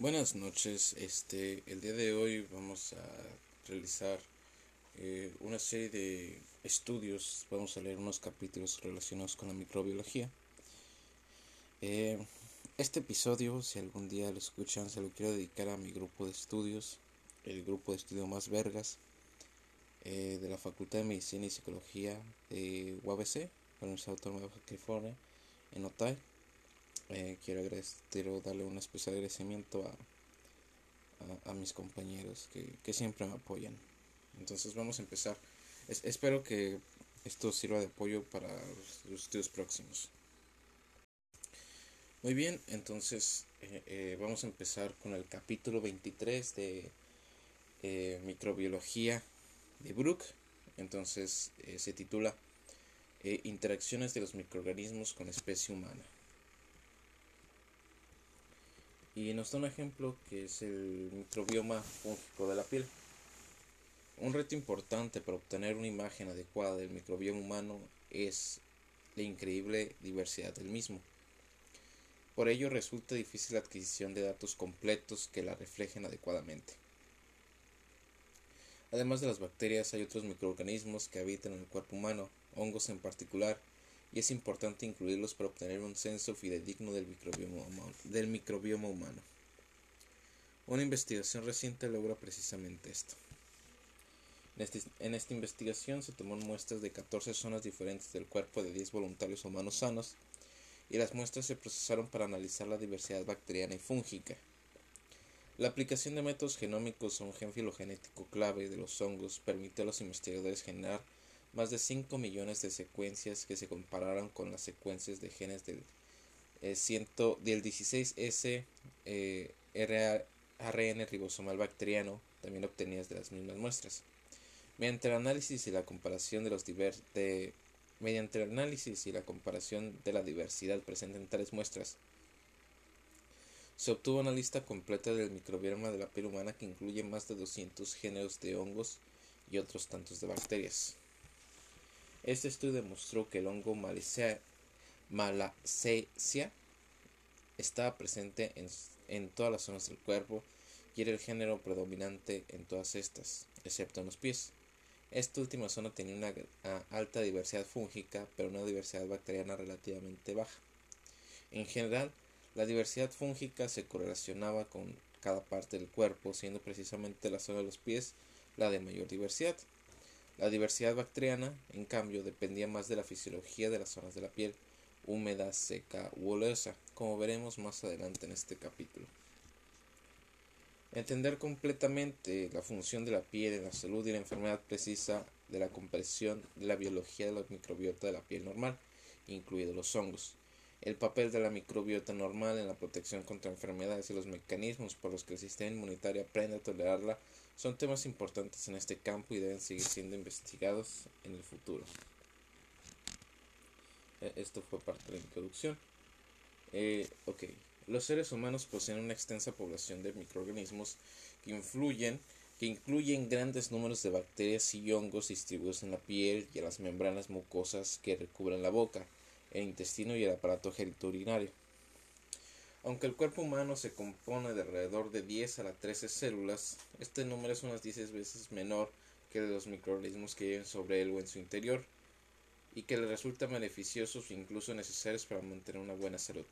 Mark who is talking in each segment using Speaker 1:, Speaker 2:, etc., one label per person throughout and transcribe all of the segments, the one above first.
Speaker 1: Buenas noches, este, el día de hoy vamos a realizar eh, una serie de estudios, vamos a leer unos capítulos relacionados con la microbiología. Eh, este episodio, si algún día lo escuchan, se lo quiero dedicar a mi grupo de estudios, el grupo de estudio más vergas eh, de la Facultad de Medicina y Psicología de UABC, la Universidad Autónoma de California, en Otay. Eh, quiero, quiero darle un especial agradecimiento a, mis compañeros que, siempre me apoyan. Entonces vamos a empezar. espero que esto sirva de apoyo para los estudios próximos. Muy bien, entonces eh, eh, vamos a empezar con el capítulo 23 de eh, microbiología de Brook. Entonces se titula Interacciones de los microorganismos con especie humana. Y nos da un ejemplo que es el microbioma fúngico de la piel. Un reto importante para obtener una imagen adecuada del microbioma humano es la increíble diversidad del mismo. Por ello resulta difícil la adquisición de datos completos que la reflejen adecuadamente. Además de las bacterias hay otros microorganismos que habitan en el cuerpo humano, hongos en particular, y es importante incluirlos para obtener un censo fidedigno del microbioma, humano. Una investigación reciente logra precisamente esto. En, este, en, esta investigación se tomaron muestras de 14 zonas diferentes del cuerpo de 10 voluntarios humanos sanos y las muestras se procesaron para analizar la diversidad bacteriana y fúngica. La aplicación de métodos genómicos a un gen filogenético clave de los hongos permitió a los investigadores generar más de 5 millones de secuencias que se compararon con las secuencias de genes del, eh, del 16S eh, ARN ribosomal bacteriano, también obtenidas de las mismas muestras. Mediante el análisis y la comparación de los de, mediante el análisis y la comparación de la diversidad presente en tales muestras, se obtuvo una lista completa del microbioma de la piel humana que incluye más de 200 géneros de hongos y otros tantos de bacterias. Este estudio demostró que el hongo Malassezia estaba presente en, todas las zonas del cuerpo y era el género predominante en todas estas, excepto en los pies. Esta última zona tenía una alta diversidad fúngica, pero una diversidad bacteriana relativamente baja. En general, la diversidad fúngica se correlacionaba con cada parte del cuerpo, siendo precisamente la zona de los pies la de mayor diversidad. La diversidad bacteriana, en cambio, dependía más de la fisiología de las zonas de la piel, húmeda, seca u oleosa, como veremos más adelante en este capítulo. Entender completamente la función de la piel en la salud y la enfermedad precisa de la comprensión de la biología de la microbiota de la piel normal, incluidos los hongos, el papel de la microbiota normal en la protección contra enfermedades y los mecanismos por los que el sistema inmunitario aprende a tolerarla son temas importantes en este campo y deben seguir siendo investigados en el futuro. E, esto fue parte de la introducción. Eh, los seres humanos poseen una extensa población de microorganismos que influyen que incluyen grandes números de bacterias y hongos distribuidos en la piel y en las membranas mucosas que recubren la boca, el intestino y el aparato genitourinario. Aunque el cuerpo humano se compone de alrededor de 10 a las 13 células, este número es unas 10 veces menor que de los microorganismos que viven sobre él o en su interior, y que le resultan beneficiosos e incluso necesarios para mantener una buena salud.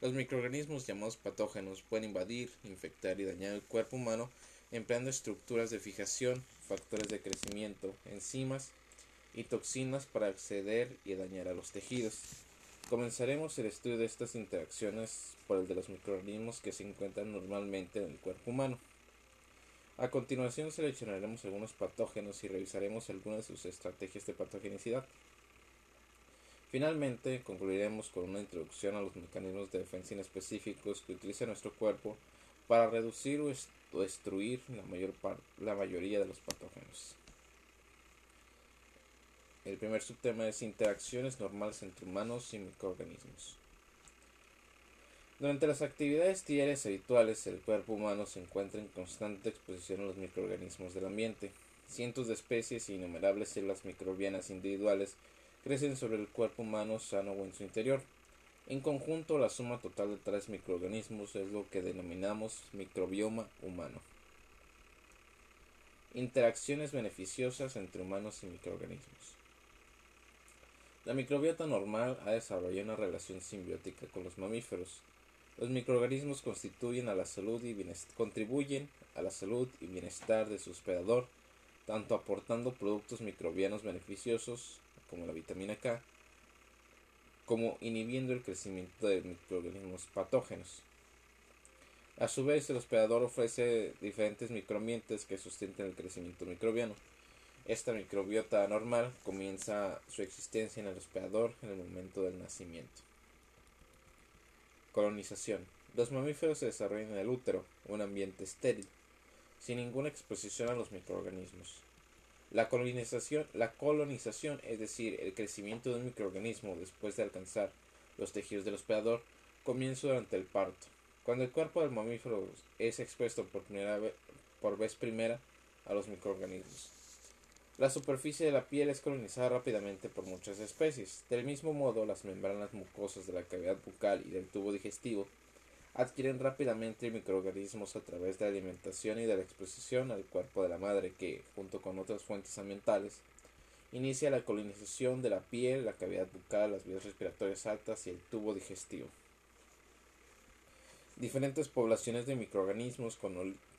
Speaker 1: Los microorganismos llamados patógenos pueden invadir, infectar y dañar el cuerpo humano empleando estructuras de fijación, factores de crecimiento, enzimas y toxinas para acceder y dañar a los tejidos. Comenzaremos el estudio de estas interacciones por el de los microorganismos que se encuentran normalmente en el cuerpo humano. A continuación seleccionaremos algunos patógenos y revisaremos algunas de sus estrategias de patogenicidad. Finalmente, concluiremos con una introducción a los mecanismos de defensa inespecíficos que utiliza nuestro cuerpo para reducir o destruir la, mayor la mayoría de los patógenos. El primer subtema es interacciones normales entre humanos y microorganismos. Durante las actividades diarias habituales, el cuerpo humano se encuentra en constante exposición a los microorganismos del ambiente. Cientos de especies e innumerables células microbianas individuales crecen sobre el cuerpo humano sano o en su interior. En conjunto, la suma total de tres microorganismos es lo que denominamos microbioma humano. Interacciones beneficiosas entre humanos y microorganismos. La microbiota normal ha desarrollado una relación simbiótica con los mamíferos. Los microorganismos constituyen a la salud y contribuyen a la salud y bienestar de su hospedador, tanto aportando productos microbianos beneficiosos como la vitamina K, como inhibiendo el crecimiento de microorganismos patógenos. A su vez, el hospedador ofrece diferentes microambientes que sustenten el crecimiento microbiano. Esta microbiota normal comienza su existencia en el hospedador en el momento del nacimiento. Colonización. Los mamíferos se desarrollan en el útero, un ambiente estéril, sin ninguna exposición a los microorganismos. La colonización, la colonización, es decir, el crecimiento de un microorganismo después de alcanzar los tejidos del hospedador, comienza durante el parto. Cuando el cuerpo del mamífero es expuesto por, primera por vez primera a los microorganismos. La superficie de la piel es colonizada rápidamente por muchas especies. Del mismo modo, las membranas mucosas de la cavidad bucal y del tubo digestivo adquieren rápidamente microorganismos a través de la alimentación y de la exposición al cuerpo de la madre que, junto con otras fuentes ambientales, inicia la colonización de la piel, la cavidad bucal, las vías respiratorias altas y el tubo digestivo. Diferentes poblaciones de microorganismos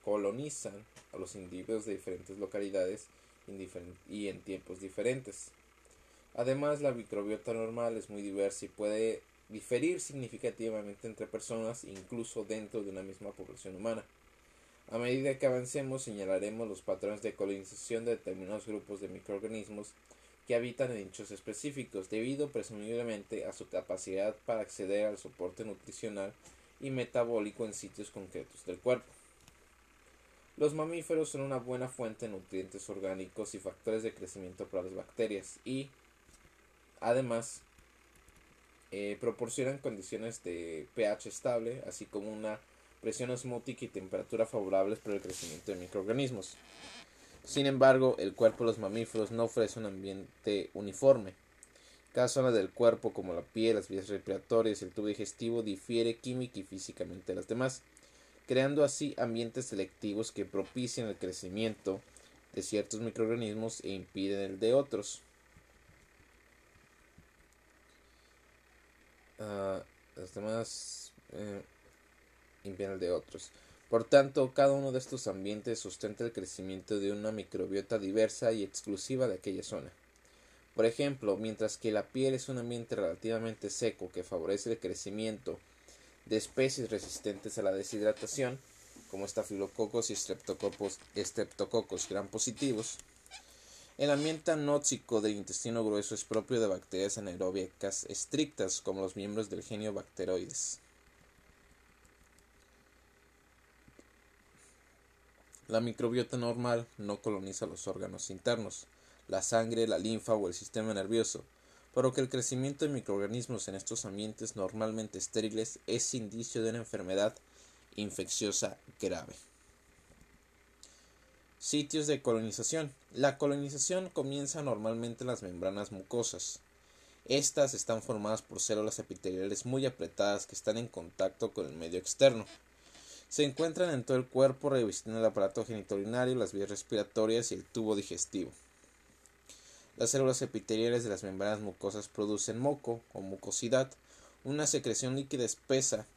Speaker 1: colonizan a los individuos de diferentes localidades y en tiempos diferentes. Además, la microbiota normal es muy diversa y puede diferir significativamente entre personas, incluso dentro de una misma población humana. A medida que avancemos, señalaremos los patrones de colonización de determinados grupos de microorganismos que habitan en nichos específicos, debido presumiblemente a su capacidad para acceder al soporte nutricional y metabólico en sitios concretos del cuerpo. Los mamíferos son una buena fuente de nutrientes orgánicos y factores de crecimiento para las bacterias y, además, eh, proporcionan condiciones de pH estable, así como una presión osmótica y temperatura favorables para el crecimiento de microorganismos. Sin embargo, el cuerpo de los mamíferos no ofrece un ambiente uniforme. Cada zona del cuerpo, como la piel, las vías respiratorias y el tubo digestivo, difiere química y físicamente de las demás creando así ambientes selectivos que propician el crecimiento de ciertos microorganismos e impiden el de otros. Ah, los demás eh, impiden el de otros. Por tanto, cada uno de estos ambientes sustenta el crecimiento de una microbiota diversa y exclusiva de aquella zona. Por ejemplo, mientras que la piel es un ambiente relativamente seco que favorece el crecimiento de especies resistentes a la deshidratación, como estafilococos y streptococos gran positivos. El ambiente anóxico del intestino grueso es propio de bacterias anaeróbicas estrictas, como los miembros del genio Bacteroides. La microbiota normal no coloniza los órganos internos, la sangre, la linfa o el sistema nervioso, por lo que el crecimiento de microorganismos en estos ambientes normalmente estériles es indicio de una enfermedad infecciosa grave. Sitios de colonización. La colonización comienza normalmente en las membranas mucosas. Estas están formadas por células epiteliales muy apretadas que están en contacto con el medio externo. Se encuentran en todo el cuerpo revistiendo el aparato genitourinario, las vías respiratorias y el tubo digestivo. Las células epiteliales de las membranas mucosas producen moco o mucosidad, una secreción líquida espesa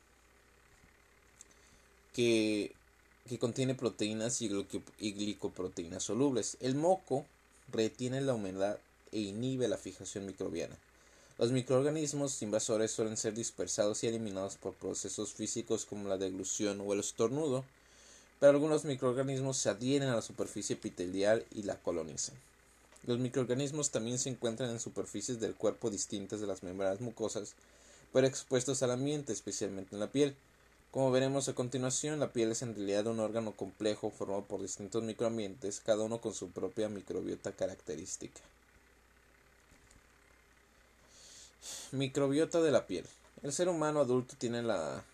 Speaker 1: que, contiene proteínas y, y glicoproteínas solubles. El moco retiene la humedad e inhibe la fijación microbiana. Los microorganismos invasores suelen ser dispersados y eliminados por procesos físicos como la deglución o el estornudo, pero algunos microorganismos se adhieren a la superficie epitelial y la colonizan. Los microorganismos también se encuentran en superficies del cuerpo distintas de las membranas mucosas, pero expuestos al ambiente, especialmente en la piel. Como veremos a continuación, la piel es en realidad un órgano complejo formado por distintos microambientes, cada uno con su propia microbiota característica. Microbiota de la piel. El ser humano adulto tiene, la,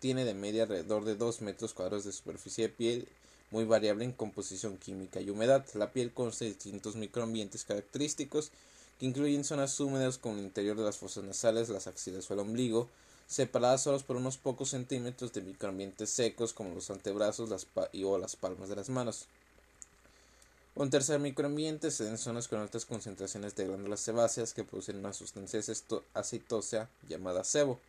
Speaker 1: tiene de media alrededor de 2 metros cuadrados de superficie de piel muy variable en composición química y humedad. La piel consta de distintos microambientes característicos que incluyen zonas húmedas como el interior de las fosas nasales, las axilas o el ombligo, separadas solo por unos pocos centímetros de microambientes secos como los antebrazos las y o las palmas de las manos. Un tercer microambiente se en zonas con altas concentraciones de glándulas sebáceas que producen una sustancia aceitosa llamada sebo.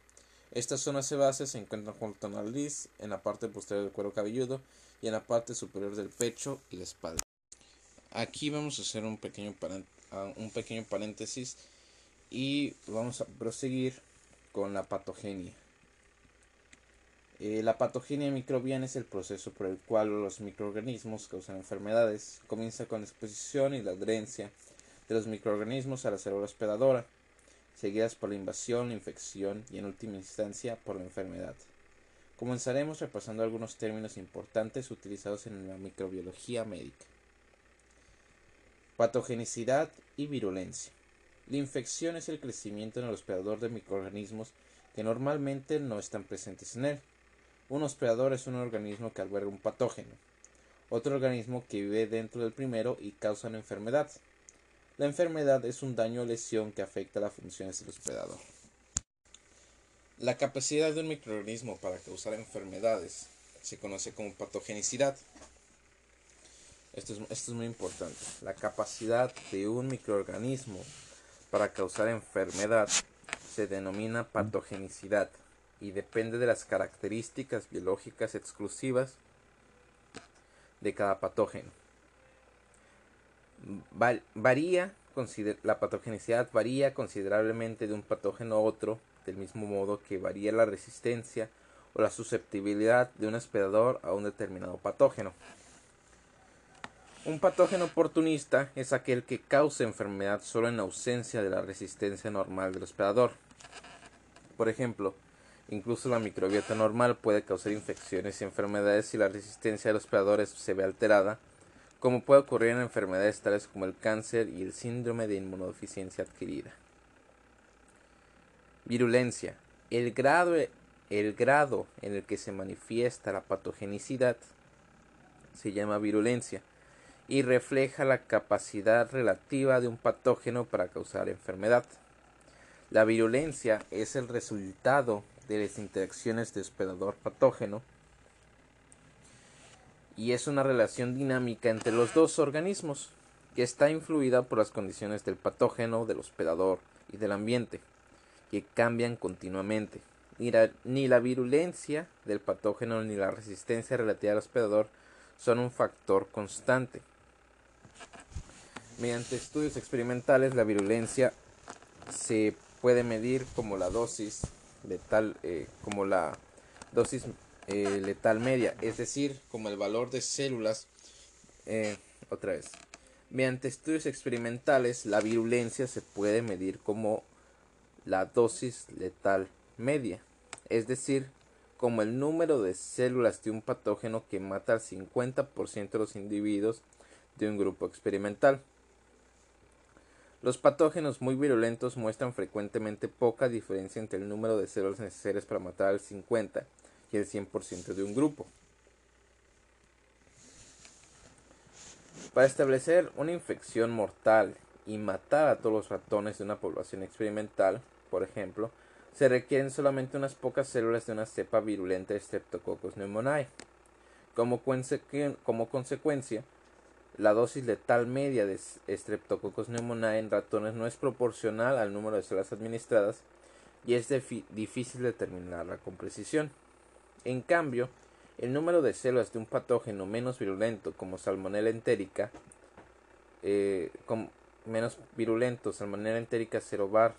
Speaker 1: Estas zonas sebáceas se encuentran junto a la nariz, en la parte posterior del cuero cabelludo y en la parte superior del pecho y la espalda. Aquí vamos a hacer un pequeño, un pequeño paréntesis y vamos a proseguir con la patogenia. Eh, la patogenia microbiana es el proceso por el cual los microorganismos causan enfermedades. Comienza con la exposición y la adherencia de los microorganismos a la célula hospedadora, seguidas por la invasión, la infección y en última instancia por la enfermedad. Comenzaremos repasando algunos términos importantes utilizados en la microbiología médica. Patogenicidad y virulencia. La infección es el crecimiento en el hospedador de microorganismos que normalmente no están presentes en él. Un hospedador es un organismo que alberga un patógeno, otro organismo que vive dentro del primero y causa una enfermedad. La enfermedad es un daño o lesión que afecta las funciones del hospedador. La capacidad de un microorganismo para causar enfermedades se conoce como patogenicidad. Esto es, muy importante. La capacidad de un microorganismo para causar enfermedad se denomina patogenicidad y depende de las características biológicas exclusivas de cada patógeno. Varía, la patogenicidad varía considerablemente de un patógeno a otro, del mismo modo que varía la resistencia o la susceptibilidad de un hospedador a un determinado patógeno. Un patógeno oportunista es aquel que causa enfermedad solo en ausencia de la resistencia normal del hospedador. Por ejemplo, Incluso la microbiota normal puede causar infecciones y enfermedades si la resistencia de los hospedadores se ve alterada, como puede ocurrir en enfermedades tales como el cáncer y el síndrome de inmunodeficiencia adquirida. Virulencia. El grado, el grado en el que se manifiesta la patogenicidad se llama virulencia y refleja la capacidad relativa de un patógeno para causar enfermedad. La virulencia es el resultado de las interacciones de hospedador patógeno y es una relación dinámica entre los dos organismos que está influida por las condiciones del patógeno, del hospedador y del ambiente, que cambian continuamente. Ni la, virulencia del patógeno ni la resistencia relativa al hospedador son un factor constante. Mediante estudios experimentales, la virulencia se puede medir como la dosis letal eh, como la dosis eh, letal media, es decir, como el valor de células. Eh, otra vez. Mediante estudios experimentales, la virulencia se puede medir como la dosis letal media, es decir, como el número de células de un patógeno que mata al 50% de los individuos de un grupo experimental. Los patógenos muy virulentos muestran frecuentemente poca diferencia entre el número de células necesarias para matar al 50 y el 100% de un grupo. Para establecer una infección mortal y matar a todos los ratones de una población experimental, por ejemplo, se requieren solamente unas pocas células de una cepa virulenta de Streptococcus pneumoniae. Como, como consecuencia, la dosis letal media de Streptococcus pneumoniae en ratones no es proporcional al número de células administradas y es difícil determinarla con precisión. En cambio, el número de células de un patógeno menos virulento como Salmonella entérica, eh, menos virulento, Salmonella entérica cerobar,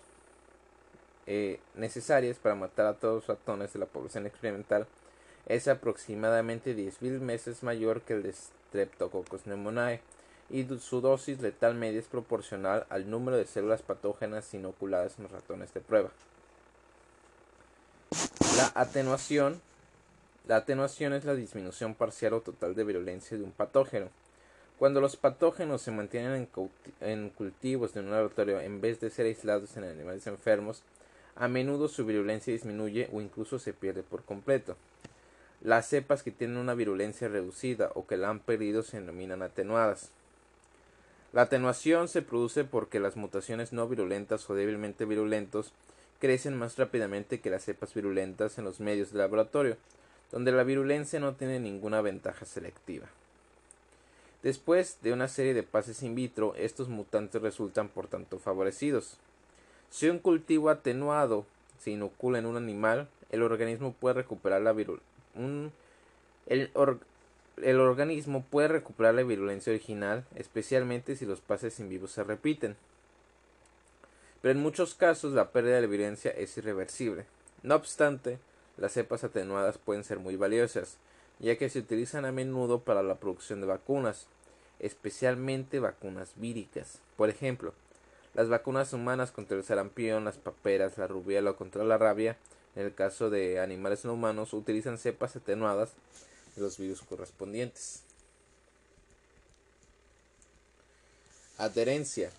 Speaker 1: eh, necesarias para matar a todos los ratones de la población experimental es aproximadamente 10.000 veces mayor que el de Streptococcus pneumoniae y su dosis letal media es proporcional al número de células patógenas inoculadas en los ratones de prueba. La atenuación. La atenuación es la disminución parcial o total de virulencia de un patógeno. Cuando los patógenos se mantienen en, cultivos de un laboratorio en vez de ser aislados en animales enfermos, a menudo su virulencia disminuye o incluso se pierde por completo. Las cepas que tienen una virulencia reducida o que la han perdido se denominan atenuadas. La atenuación se produce porque las mutaciones no virulentas o débilmente virulentos crecen más rápidamente que las cepas virulentas en los medios de laboratorio, donde la virulencia no tiene ninguna ventaja selectiva. Después de una serie de pases in vitro, estos mutantes resultan por tanto favorecidos. Si un cultivo atenuado se inocula en un animal, el organismo puede recuperar la el, el organismo puede recuperar la virulencia original, especialmente si los pases in vivo se repiten. Pero en muchos casos la pérdida de virulencia es irreversible. No obstante, las cepas atenuadas pueden ser muy valiosas, ya que se utilizan a menudo para la producción de vacunas, especialmente vacunas víricas. Por ejemplo, las vacunas humanas contra el sarampión, las paperas, la rubiola o contra la rabia, en el caso de animales no humanos, utilizan cepas atenuadas de los virus correspondientes. Adherencia.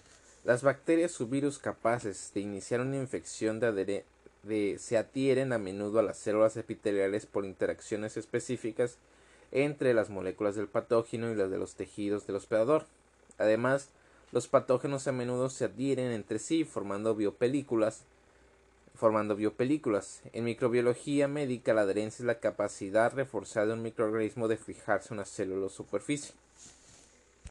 Speaker 1: Las bacterias o virus capaces de iniciar una infección de, se adhieren a menudo a las células epiteliales por interacciones específicas entre las moléculas del patógeno y las de los tejidos del hospedador. Además, los patógenos a menudo se adhieren entre sí formando biopelículas. En microbiología médica, la adherencia es la capacidad reforzada de un microorganismo de fijarse a una célula o superficie.